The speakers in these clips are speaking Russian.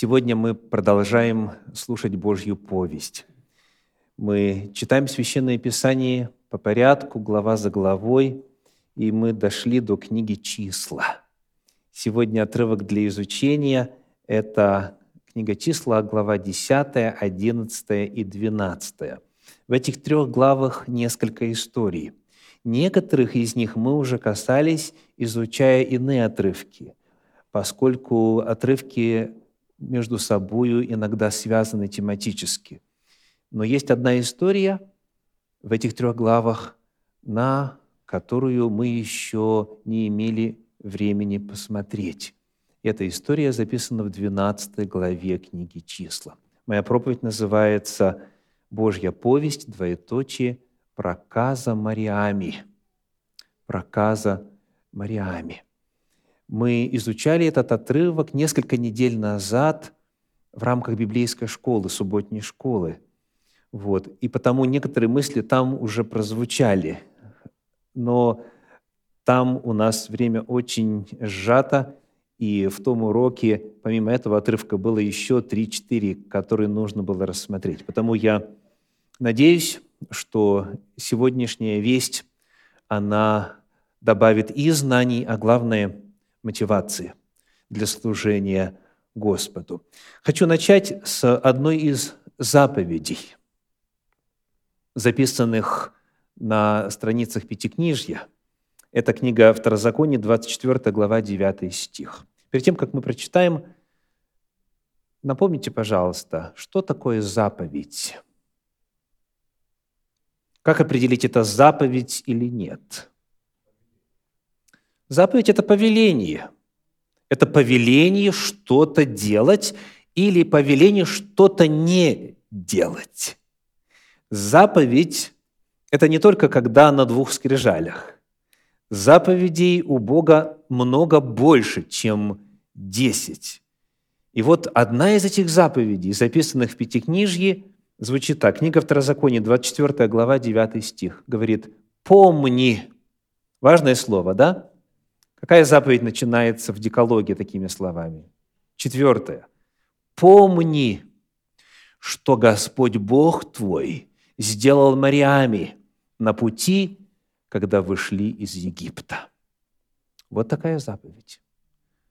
Сегодня мы продолжаем слушать Божью повесть. Мы читаем Священное Писание по порядку, глава за главой, и мы дошли до книги «Числа». Сегодня отрывок для изучения – это книга «Числа», глава 10, 11 и 12. В этих трех главах несколько историй. Некоторых из них мы уже касались, изучая иные отрывки, поскольку отрывки между собой иногда связаны тематически. Но есть одна история в этих трех главах, на которую мы еще не имели времени посмотреть. Эта история записана в 12 главе книги «Числа». Моя проповедь называется «Божья повесть, двоеточие, проказа Мариами». Проказа Мариами. Мы изучали этот отрывок несколько недель назад в рамках библейской школы, субботней школы. Вот. И потому некоторые мысли там уже прозвучали. Но там у нас время очень сжато, и в том уроке, помимо этого отрывка, было еще 3-4, которые нужно было рассмотреть. Потому я надеюсь, что сегодняшняя весть, она добавит и знаний, а главное – мотивации для служения Господу. Хочу начать с одной из заповедей, записанных на страницах Пятикнижья. Это книга Второзакония, 24 глава, 9 стих. Перед тем, как мы прочитаем, напомните, пожалуйста, что такое заповедь? Как определить, это заповедь или нет? Заповедь – это повеление. Это повеление что-то делать или повеление что-то не делать. Заповедь – это не только когда на двух скрижалях. Заповедей у Бога много больше, чем десять. И вот одна из этих заповедей, записанных в Пятикнижье, звучит так. Книга Второзакония, 24 глава, 9 стих, говорит «Помни». Важное слово, да? Какая заповедь начинается в декалоге такими словами? Четвертое. «Помни, что Господь Бог твой сделал морями на пути, когда вышли из Египта». Вот такая заповедь.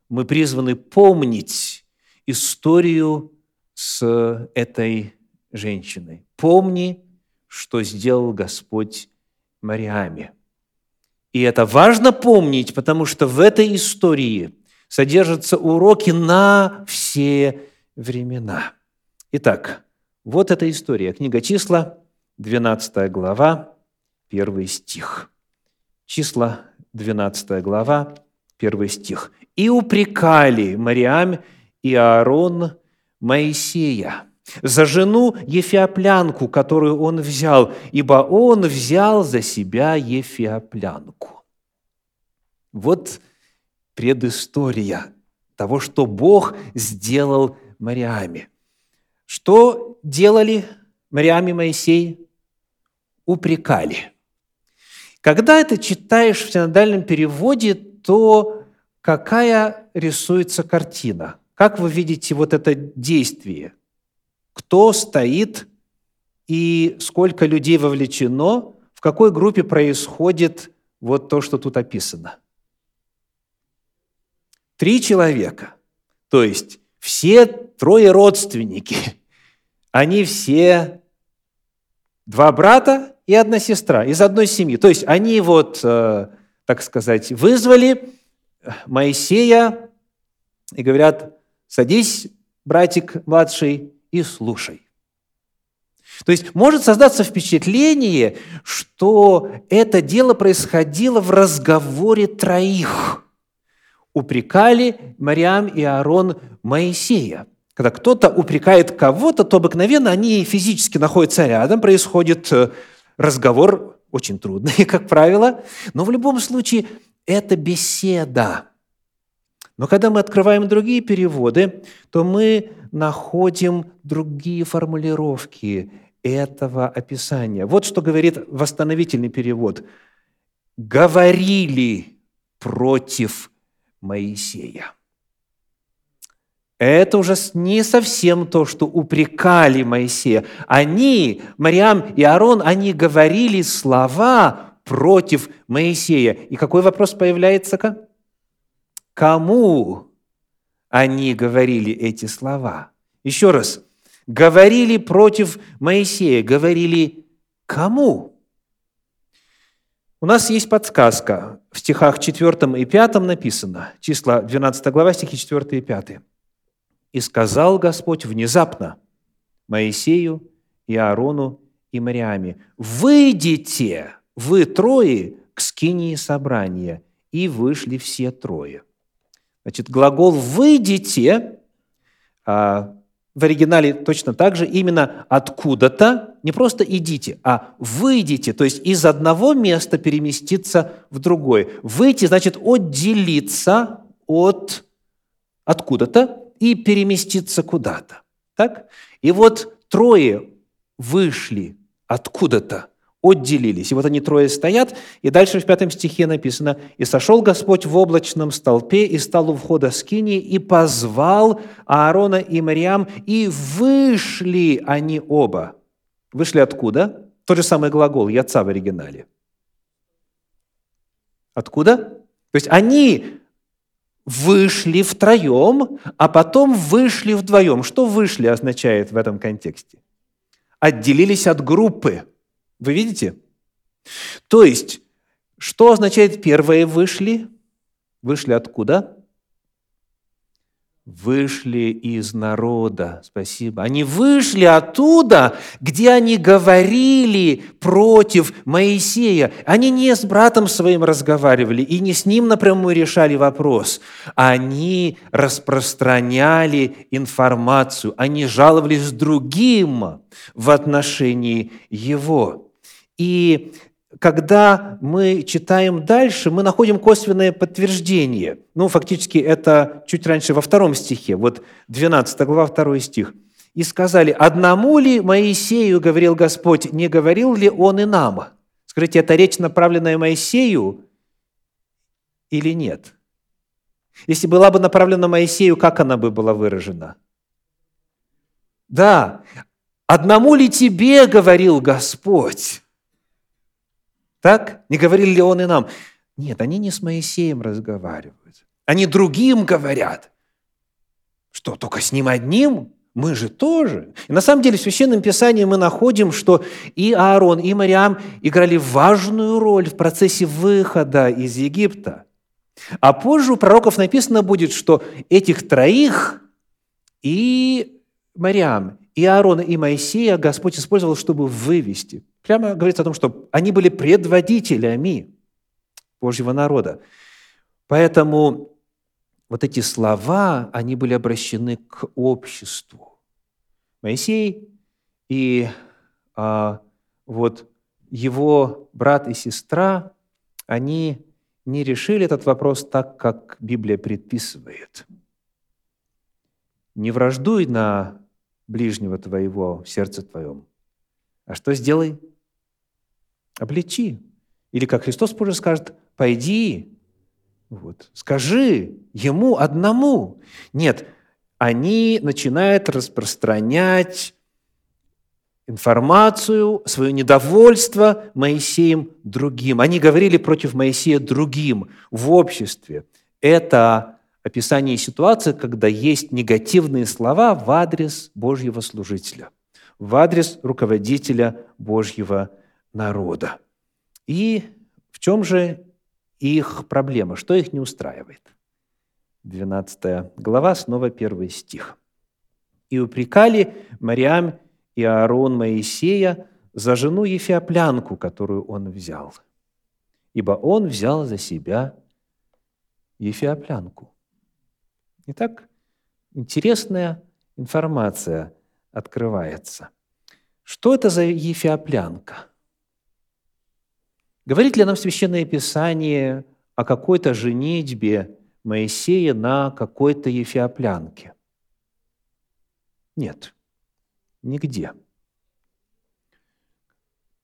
Мы призваны помнить историю с этой женщиной. Помни, что сделал Господь морями – и это важно помнить, потому что в этой истории содержатся уроки на все времена. Итак, вот эта история. Книга числа, 12 глава, 1 стих. Числа, 12 глава, 1 стих. «И упрекали Мариам и Аарон Моисея, за жену Ефиоплянку, которую он взял, ибо он взял за себя Ефиоплянку. Вот предыстория того, что Бог сделал Мариаме. Что делали Мариаме Моисей? Упрекали. Когда это читаешь в синодальном переводе, то какая рисуется картина? Как вы видите вот это действие? Кто стоит и сколько людей вовлечено, в какой группе происходит вот то, что тут описано. Три человека, то есть все трое родственники, они все два брата и одна сестра из одной семьи. То есть они вот, э, так сказать, вызвали Моисея и говорят, садись, братик младший, и слушай. То есть может создаться впечатление, что это дело происходило в разговоре троих. Упрекали Мариам и Аарон Моисея. Когда кто-то упрекает кого-то, то обыкновенно они физически находятся рядом, происходит э, разговор, очень трудный, как правило, но в любом случае это беседа. Но когда мы открываем другие переводы, то мы находим другие формулировки этого описания. Вот что говорит восстановительный перевод. «Говорили против Моисея». Это уже не совсем то, что упрекали Моисея. Они, Мариам и Аарон, они говорили слова против Моисея. И какой вопрос появляется-ка? Кому они говорили эти слова? Еще раз. Говорили против Моисея. Говорили кому? У нас есть подсказка. В стихах 4 и 5 написано, числа 12 глава, стихи 4 и 5. «И сказал Господь внезапно Моисею и Аарону и Мариаме, «Выйдите, вы трое, к скинии собрания». И вышли все трое. Значит, глагол «выйдите» а, в оригинале точно так же, именно откуда-то, не просто идите, а выйдите, то есть из одного места переместиться в другое. Выйти значит отделиться от откуда-то и переместиться куда-то. Так? И вот трое вышли откуда-то отделились. И вот они трое стоят, и дальше в пятом стихе написано, «И сошел Господь в облачном столпе, и стал у входа скини, и позвал Аарона и Мариам, и вышли они оба». Вышли откуда? Тот же самый глагол «яца» в оригинале. Откуда? То есть они вышли втроем, а потом вышли вдвоем. Что «вышли» означает в этом контексте? Отделились от группы – вы видите? То есть, что означает первые вышли? Вышли откуда? Вышли из народа. Спасибо. Они вышли оттуда, где они говорили против Моисея. Они не с братом своим разговаривали и не с ним напрямую решали вопрос. Они распространяли информацию. Они жаловались другим в отношении его. И когда мы читаем дальше, мы находим косвенное подтверждение. Ну, фактически это чуть раньше во втором стихе, вот 12 глава, второй стих. «И сказали, одному ли Моисею, говорил Господь, не говорил ли он и нам?» Скажите, это речь, направленная Моисею или нет? Если была бы направлена Моисею, как она бы была выражена? Да, одному ли тебе говорил Господь? Так? Не говорили ли он и нам? Нет, они не с Моисеем разговаривают. Они другим говорят. Что, только с ним одним? Мы же тоже. И на самом деле в Священном Писании мы находим, что и Аарон, и Мариам играли важную роль в процессе выхода из Египта. А позже у пророков написано будет, что этих троих и Мариам, и Аарона, и Моисея Господь использовал, чтобы вывести. Прямо говорится о том, что они были предводителями Божьего народа. Поэтому вот эти слова, они были обращены к обществу. Моисей и а, вот его брат и сестра, они не решили этот вопрос так, как Библия предписывает. Не враждуй на ближнего твоего в сердце твоем. А что сделай? Обличи. Или, как Христос позже скажет, пойди, вот, скажи ему одному. Нет, они начинают распространять информацию, свое недовольство Моисеем другим. Они говорили против Моисея другим в обществе. Это описании ситуации, когда есть негативные слова в адрес Божьего служителя, в адрес руководителя Божьего народа. И в чем же их проблема? Что их не устраивает? 12 глава, снова первый стих. «И упрекали Мариам и Аарон Моисея за жену Ефиоплянку, которую он взял, ибо он взял за себя Ефиоплянку. Итак, интересная информация открывается. Что это за ефиоплянка? Говорит ли нам Священное Писание о какой-то женитьбе Моисея на какой-то ефиоплянке? Нет, нигде.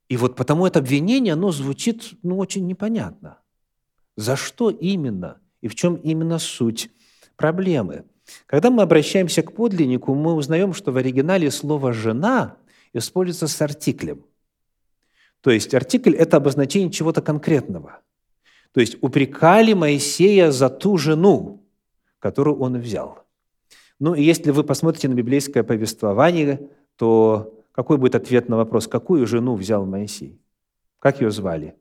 И вот потому это обвинение, оно звучит ну, очень непонятно. За что именно и в чем именно суть проблемы. Когда мы обращаемся к подлиннику, мы узнаем, что в оригинале слово «жена» используется с артиклем. То есть артикль – это обозначение чего-то конкретного. То есть упрекали Моисея за ту жену, которую он взял. Ну и если вы посмотрите на библейское повествование, то какой будет ответ на вопрос, какую жену взял Моисей? Как ее звали?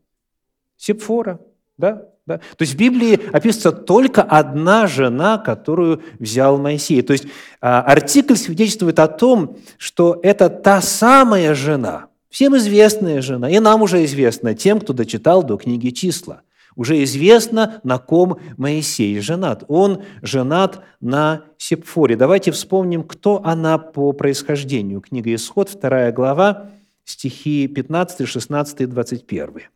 Сепфора, да? да? То есть в Библии описывается только одна жена, которую взял Моисей. То есть а, артикль свидетельствует о том, что это та самая жена, всем известная жена, и нам уже известна, тем, кто дочитал до книги «Числа». Уже известно, на ком Моисей женат. Он женат на Сепфоре. Давайте вспомним, кто она по происхождению. Книга «Исход», 2 глава, стихи 15, 16 и 21.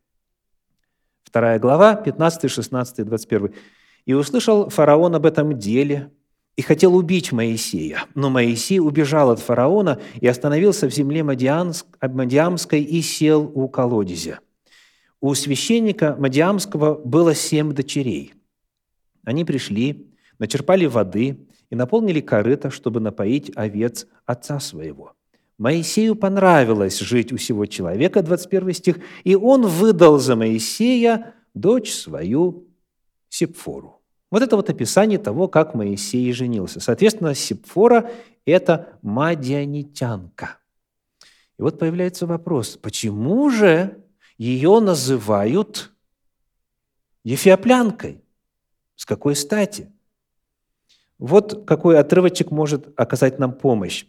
2 глава, 15, 16 и 21. «И услышал фараон об этом деле, и хотел убить Моисея. Но Моисей убежал от фараона и остановился в земле Мадиамской и сел у колодезя. У священника Мадиамского было семь дочерей. Они пришли, начерпали воды и наполнили корыто, чтобы напоить овец отца своего. Моисею понравилось жить у сего человека, 21 стих, и он выдал за Моисея дочь свою Сепфору. Вот это вот описание того, как Моисей женился. Соответственно, Сепфора – это мадианитянка. И вот появляется вопрос, почему же ее называют ефиоплянкой. С какой стати? Вот какой отрывочек может оказать нам помощь.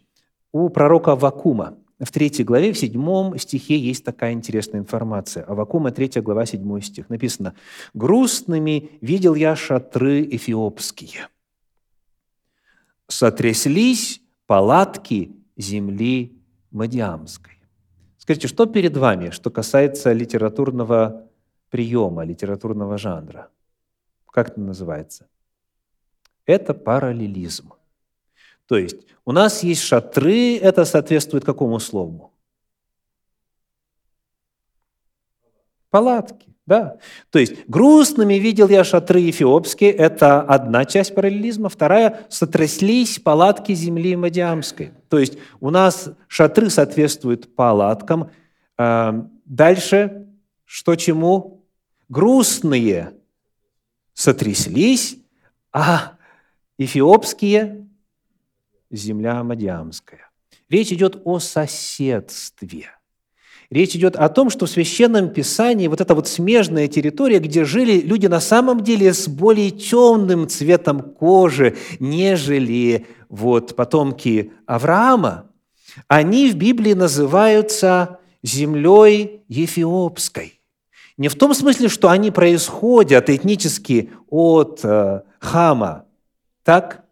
У пророка Вакума в третьей главе, в седьмом стихе есть такая интересная информация. Авакума, третья глава, седьмой стих. Написано, «Грустными видел я шатры эфиопские. Сотряслись палатки земли Мадиамской». Скажите, что перед вами, что касается литературного приема, литературного жанра? Как это называется? Это параллелизм. То есть у нас есть шатры, это соответствует какому слову? Палатки, да. То есть грустными видел я шатры эфиопские, это одна часть параллелизма, вторая – сотряслись палатки земли Мадиамской. То есть у нас шатры соответствуют палаткам. А, дальше что чему? Грустные сотряслись, а эфиопские – земля Мадиамская. Речь идет о соседстве – Речь идет о том, что в Священном Писании вот эта вот смежная территория, где жили люди на самом деле с более темным цветом кожи, нежели вот потомки Авраама, они в Библии называются землей Ефиопской. Не в том смысле, что они происходят этнически от э, Хама, так?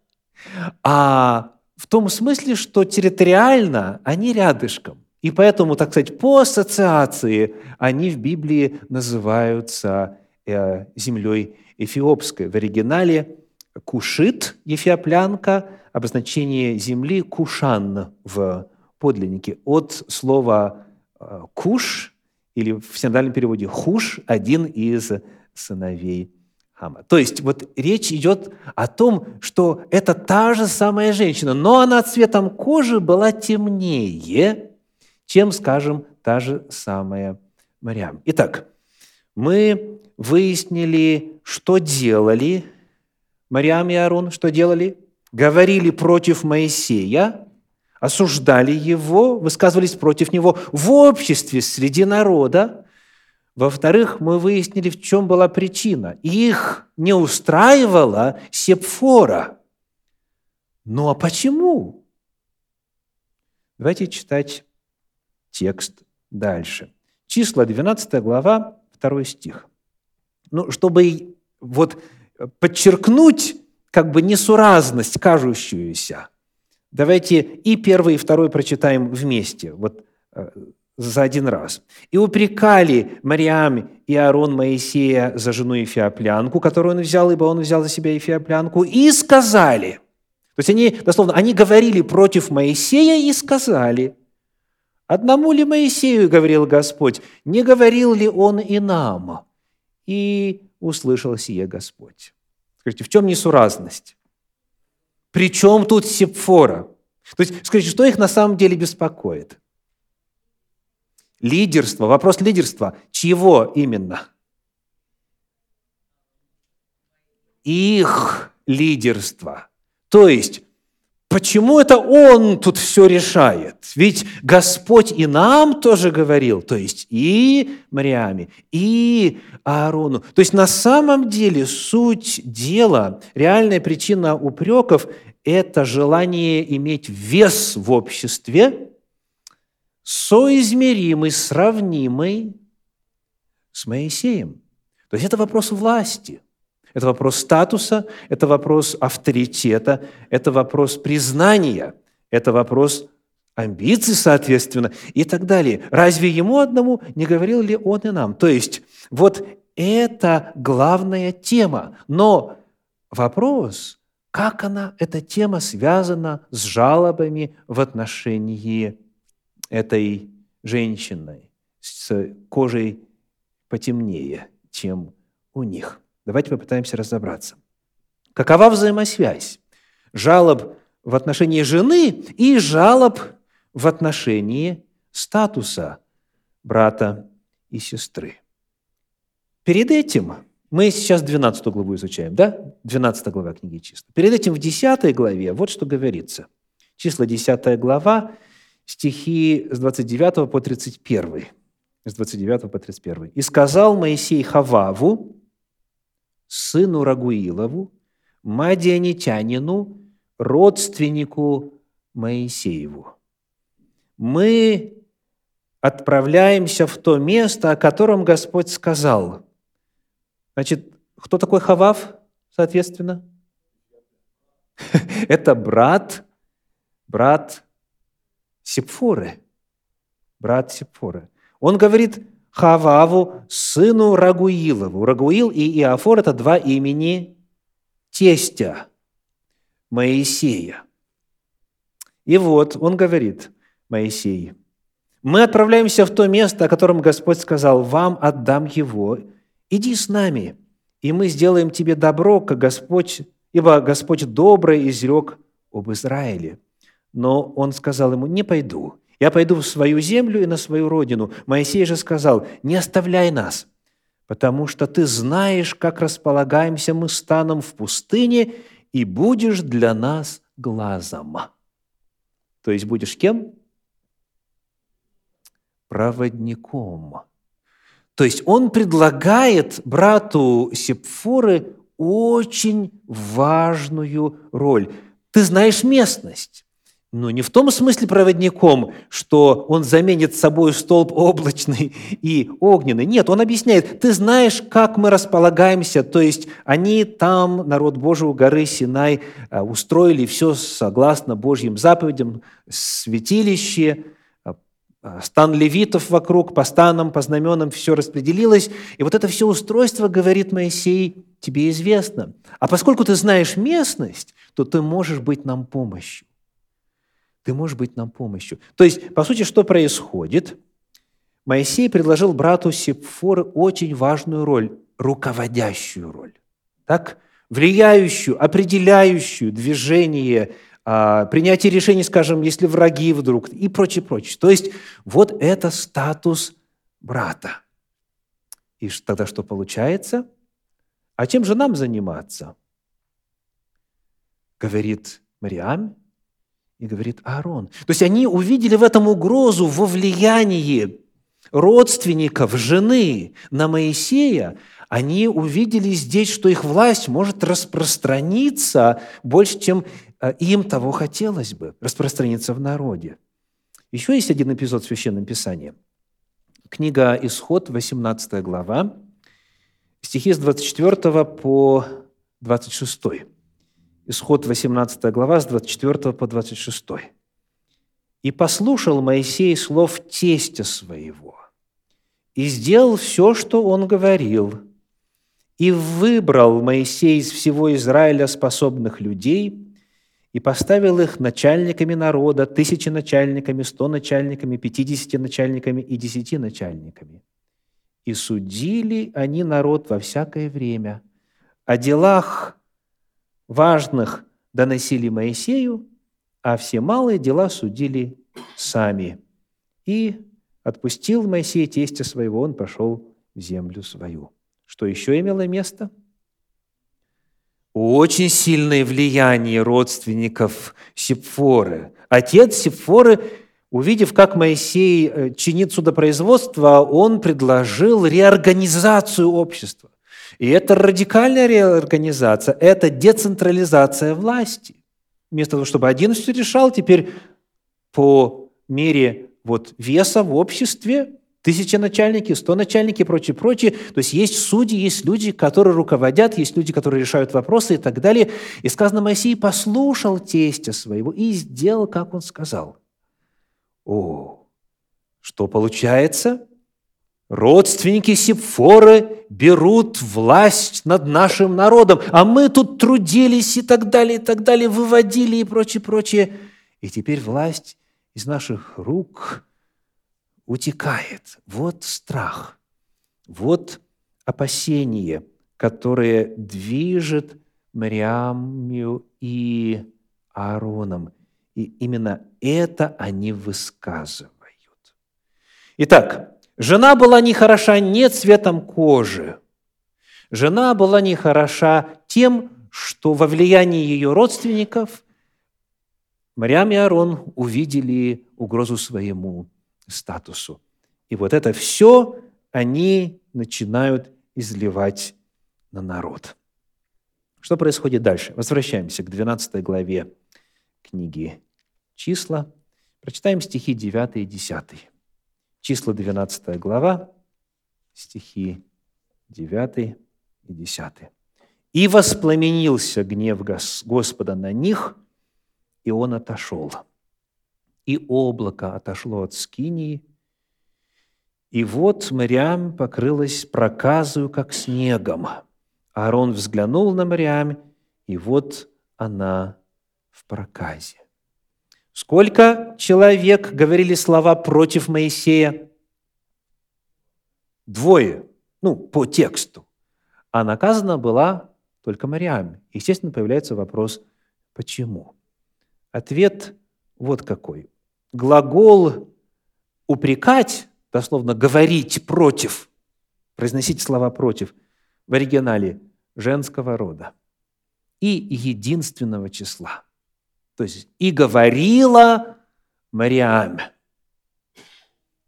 А в том смысле, что территориально они рядышком. И поэтому, так сказать, по ассоциации они в Библии называются э, землей эфиопской. В оригинале Кушит, ефиоплянка, обозначение земли Кушан в подлиннике. От слова э, Куш, или в синодальном переводе Хуш, один из сыновей Хама. То есть вот речь идет о том, что это та же самая женщина, но она цветом кожи была темнее, чем, скажем, та же самая Мариам. Итак, мы выяснили, что делали Мариам и Аарон, что делали? Говорили против Моисея, осуждали его, высказывались против него в обществе, среди народа. Во-вторых, мы выяснили, в чем была причина. Их не устраивала Сепфора. Ну а почему? Давайте читать текст дальше. Числа, 12 глава, 2 стих. Ну, чтобы вот подчеркнуть как бы несуразность кажущуюся, давайте и первый, и второй прочитаем вместе, вот э, за один раз. «И упрекали Мариам и Аарон Моисея за жену Ефиоплянку, которую он взял, ибо он взял за себя Ефиоплянку, и сказали». То есть они, дословно, они говорили против Моисея и сказали – Одному ли Моисею говорил Господь, не говорил ли он и нам? И услышал сие Господь. Скажите, в чем несуразность? Причем тут Сепфора? То есть, скажите, что их на самом деле беспокоит? Лидерство, вопрос лидерства. Чего именно? Их лидерство. То есть, почему это Он тут все решает? Ведь Господь и нам тоже говорил, то есть и Мариаме, и Аарону. То есть на самом деле суть дела, реальная причина упреков – это желание иметь вес в обществе, соизмеримый, сравнимый с Моисеем. То есть это вопрос власти, это вопрос статуса, это вопрос авторитета, это вопрос признания, это вопрос амбиций, соответственно, и так далее. Разве ему одному не говорил ли он и нам? То есть вот это главная тема. Но вопрос, как она, эта тема связана с жалобами в отношении этой женщины с кожей потемнее, чем у них. Давайте попытаемся разобраться. Какова взаимосвязь жалоб в отношении жены и жалоб в отношении статуса брата и сестры? Перед этим мы сейчас 12 главу изучаем, да? 12 глава книги числа. Перед этим в 10 главе вот что говорится. Числа 10 глава, стихи с 29 по 31. С 29 по 31. «И сказал Моисей Хававу, сыну Рагуилову, Мадианитянину, родственнику Моисееву. Мы отправляемся в то место, о котором Господь сказал. Значит, кто такой Хавав, соответственно? Это брат, брат Сепфоры. Брат Сепфоры. Он говорит Хававу, сыну Рагуилову. Рагуил и Иофор – это два имени тестя Моисея. И вот он говорит, Моисей, мы отправляемся в то место, о котором Господь сказал, вам отдам его, иди с нами, и мы сделаем тебе добро, как Господь, ибо Господь добрый изрек об Израиле. Но он сказал ему, не пойду, я пойду в свою землю и на свою родину. Моисей же сказал, не оставляй нас, потому что ты знаешь, как располагаемся мы станом в пустыне, и будешь для нас глазом. То есть будешь кем? Проводником. То есть он предлагает брату Сепфоры очень важную роль. Ты знаешь местность. Но не в том смысле проводником, что он заменит собой столб облачный и огненный. Нет, он объясняет, ты знаешь, как мы располагаемся, то есть они там, народ Божий у горы Синай, а, устроили все согласно Божьим заповедям, святилище, а, а, стан левитов вокруг, по станам, по знаменам все распределилось. И вот это все устройство, говорит Моисей, тебе известно. А поскольку ты знаешь местность, то ты можешь быть нам помощью ты можешь быть нам помощью. То есть, по сути, что происходит? Моисей предложил брату Сепфоры очень важную роль, руководящую роль, так? влияющую, определяющую движение, а, принятие решений, скажем, если враги вдруг, и прочее, прочее. То есть вот это статус брата. И тогда что получается? А чем же нам заниматься? Говорит Мариам, и говорит Аарон. То есть они увидели в этом угрозу во влиянии родственников, жены на Моисея, они увидели здесь, что их власть может распространиться больше, чем э, им того хотелось бы, распространиться в народе. Еще есть один эпизод в Священном Писании. Книга «Исход», 18 глава, стихи с 24 по 26. Исход 18 глава с 24 по 26. «И послушал Моисей слов тестя своего, и сделал все, что он говорил, и выбрал Моисей из всего Израиля способных людей, и поставил их начальниками народа, тысячи начальниками, сто начальниками, пятидесяти начальниками и десяти начальниками. И судили они народ во всякое время о делах важных доносили Моисею, а все малые дела судили сами. И отпустил Моисей тестя своего, он пошел в землю свою. Что еще имело место? Очень сильное влияние родственников Сепфоры. Отец Сепфоры, увидев, как Моисей э, чинит судопроизводство, он предложил реорганизацию общества. И это радикальная реорганизация, это децентрализация власти. Вместо того, чтобы один все решал, теперь по мере вот веса в обществе тысяча начальники, сто начальники и прочее, прочее. То есть есть судьи, есть люди, которые руководят, есть люди, которые решают вопросы и так далее. И сказано, Моисей послушал тестя своего и сделал, как он сказал. О, что получается? Родственники Сепфоры берут власть над нашим народом, а мы тут трудились и так далее, и так далее, выводили и прочее, прочее. И теперь власть из наших рук утекает. Вот страх, вот опасение, которое движет Мариамью и Аароном. И именно это они высказывают. Итак, Жена была не хороша не цветом кожи. Жена была не хороша тем, что во влиянии ее родственников Мариам и Аарон увидели угрозу своему статусу. И вот это все они начинают изливать на народ. Что происходит дальше? Возвращаемся к 12 главе книги «Числа». Прочитаем стихи 9 и 10. Числа 12 глава, стихи 9 и 10. «И воспламенился гнев Господа на них, и он отошел. И облако отошло от скинии, и вот Мариам покрылась проказою, как снегом. Аарон взглянул на Мариам, и вот она в проказе. Сколько человек говорили слова против Моисея? Двое, ну, по тексту. А наказана была только Мариам. Естественно, появляется вопрос, почему? Ответ вот какой. Глагол «упрекать», дословно «говорить против», произносить слова «против» в оригинале женского рода и единственного числа – то есть и говорила Мариам.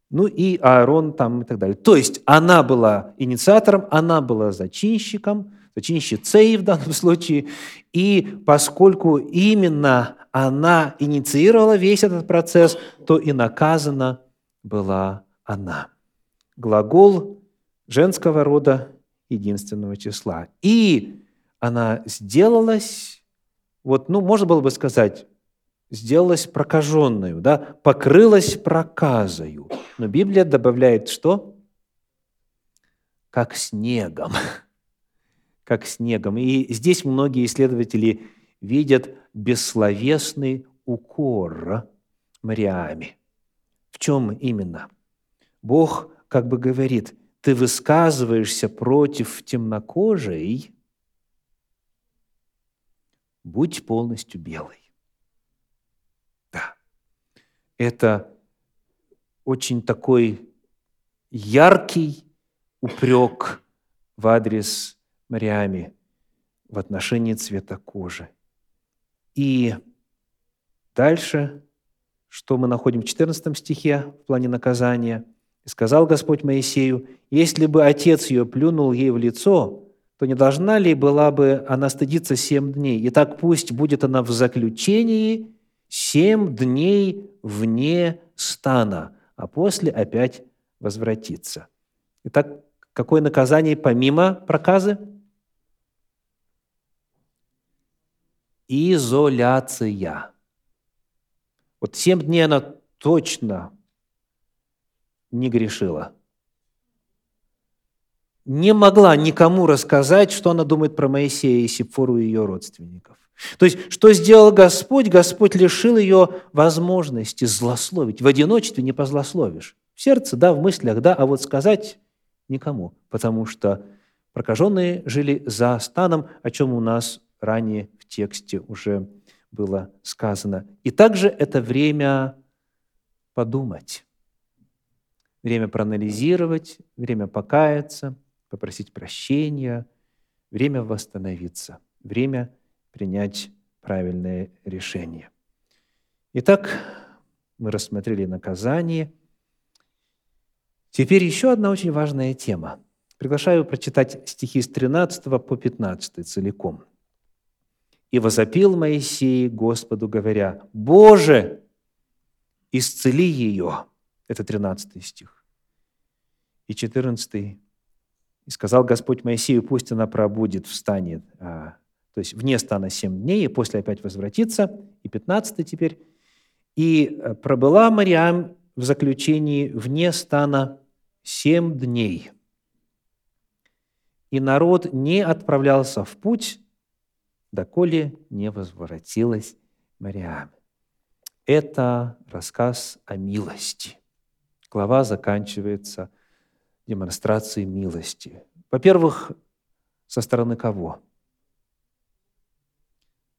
Ну и Аарон там и так далее. То есть она была инициатором, она была зачинщиком, зачинщицей в данном случае. И поскольку именно она инициировала весь этот процесс, то и наказана была она. Глагол женского рода единственного числа. И она сделалась вот, ну, можно было бы сказать, сделалась прокаженную, да, покрылась проказою. Но Библия добавляет что? Как снегом. Как снегом. И здесь многие исследователи видят бессловесный укор Мариаме. В чем именно? Бог как бы говорит, ты высказываешься против темнокожей, будь полностью белой. Да, это очень такой яркий упрек в адрес Мариами в отношении цвета кожи. И дальше, что мы находим в 14 стихе в плане наказания. «И сказал Господь Моисею, если бы отец ее плюнул ей в лицо, то не должна ли была бы она стыдиться семь дней? И так пусть будет она в заключении семь дней вне стана, а после опять возвратиться. Итак, какое наказание помимо проказы? Изоляция. Вот семь дней она точно не грешила – не могла никому рассказать, что она думает про Моисея и Сепфору и ее родственников. То есть, что сделал Господь? Господь лишил ее возможности злословить. В одиночестве не позлословишь. В сердце, да, в мыслях, да, а вот сказать никому, потому что прокаженные жили за станом, о чем у нас ранее в тексте уже было сказано. И также это время подумать, время проанализировать, время покаяться, попросить прощения, время восстановиться, время принять правильное решение. Итак, мы рассмотрели наказание. Теперь еще одна очень важная тема. Приглашаю прочитать стихи с 13 по 15 целиком. «И возопил Моисей Господу, говоря, «Боже, исцели ее!» Это 13 стих. И 14 «И сказал Господь Моисею, пусть она пробудет в стане, а, то есть вне стана семь дней, и после опять возвратится». И 15 теперь и э, пробыла Мариам в заключении вне стана семь дней. И народ не отправлялся в путь, доколе не возвратилась Мариам. Это рассказ о милости. Глава заканчивается демонстрацией милости. Во-первых, со стороны кого?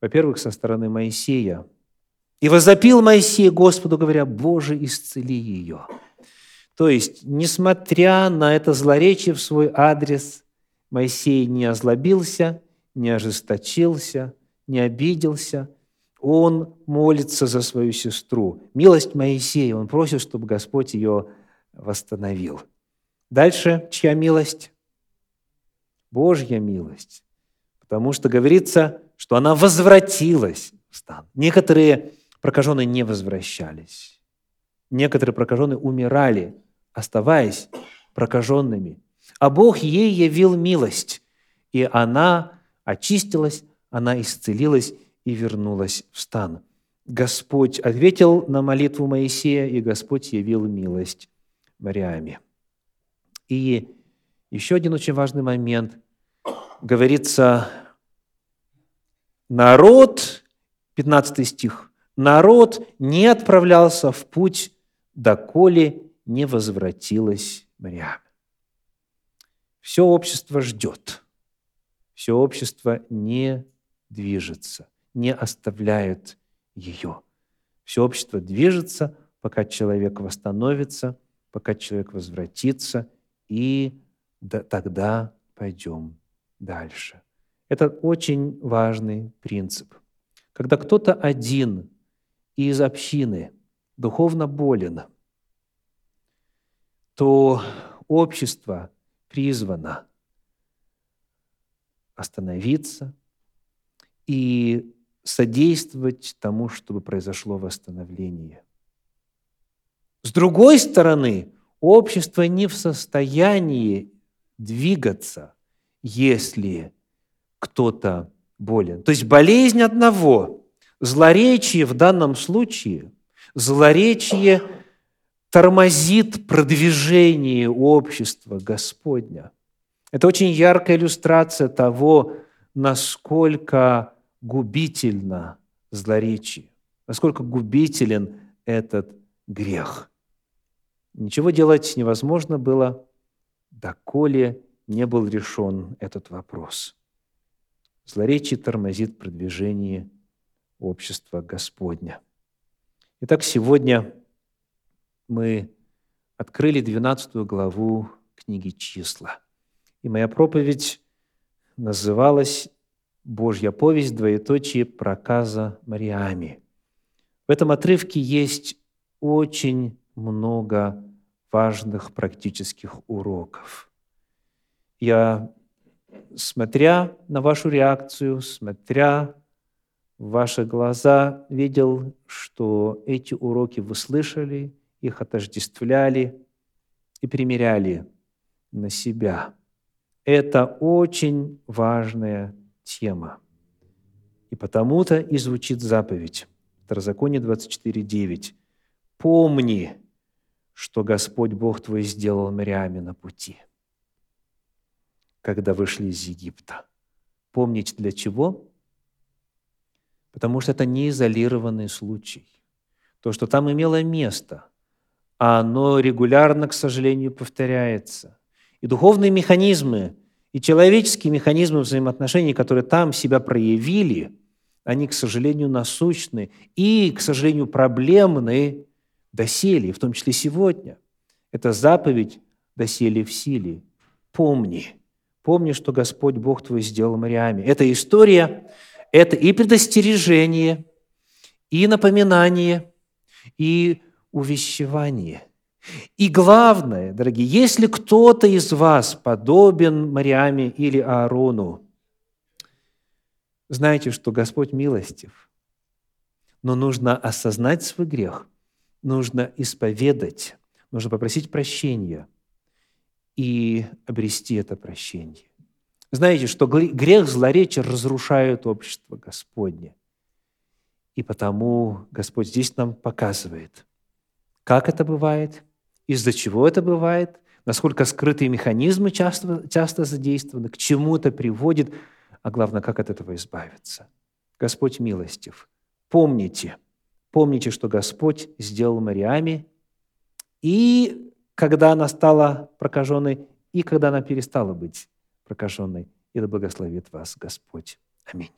Во-первых, со стороны Моисея – и возопил Моисей Господу, говоря, «Боже, исцели ее». То есть, несмотря на это злоречие в свой адрес, Моисей не озлобился, не ожесточился, не обиделся. Он молится за свою сестру. Милость Моисея, он просит, чтобы Господь ее восстановил. Дальше чья милость? Божья милость. Потому что говорится, что она возвратилась в стан. Некоторые прокаженные не возвращались. Некоторые прокаженные умирали, оставаясь прокаженными. А Бог ей явил милость, и она очистилась, она исцелилась и вернулась в стан. Господь ответил на молитву Моисея, и Господь явил милость Мариаме. И еще один очень важный момент. Говорится, народ, 15 стих, народ не отправлялся в путь, доколе не возвратилась Мариам. Все общество ждет, все общество не движется, не оставляет ее. Все общество движется, пока человек восстановится, пока человек возвратится, и тогда пойдем дальше. Это очень важный принцип. Когда кто-то один из общины духовно болен, то общество призвано остановиться и содействовать тому, чтобы произошло восстановление. С другой стороны, общество не в состоянии двигаться, если кто-то болен. То есть болезнь одного Злоречие в данном случае, злоречие тормозит продвижение общества Господня. Это очень яркая иллюстрация того, насколько губительно злоречие, насколько губителен этот грех. Ничего делать невозможно было, доколе не был решен этот вопрос. Злоречие тормозит продвижение общества Господня. Итак, сегодня мы открыли 12 главу книги «Числа». И моя проповедь называлась «Божья повесть, двоеточие, проказа Мариами». В этом отрывке есть очень много важных практических уроков. Я, смотря на вашу реакцию, смотря в ваши глаза, видел, что эти уроки вы слышали, их отождествляли и примеряли на себя. Это очень важная тема. И потому-то и звучит заповедь. Второзаконие 24.9. «Помни, что Господь Бог твой сделал Мариаме на пути, когда вышли из Египта». Помнить для чего? потому что это не изолированный случай. То, что там имело место, а оно регулярно, к сожалению, повторяется. И духовные механизмы, и человеческие механизмы взаимоотношений, которые там себя проявили, они, к сожалению, насущны и, к сожалению, проблемны доселе, в том числе сегодня. Это заповедь доселе в силе. Помни, помни, что Господь Бог твой сделал Мариаме. Эта история – это и предостережение, и напоминание, и увещевание. И главное, дорогие, если кто-то из вас подобен Мариаме или Аарону, знайте, что Господь милостив, но нужно осознать свой грех, нужно исповедать, нужно попросить прощения и обрести это прощение. Знаете, что грех злоречия разрушает общество Господне. И потому Господь здесь нам показывает, как это бывает, из-за чего это бывает, насколько скрытые механизмы часто, часто задействованы, к чему это приводит, а главное, как от этого избавиться. Господь милостив. Помните, помните, что Господь сделал Мариаме, и когда она стала прокаженной, и когда она перестала быть прокаженной. И да благословит вас Господь. Аминь.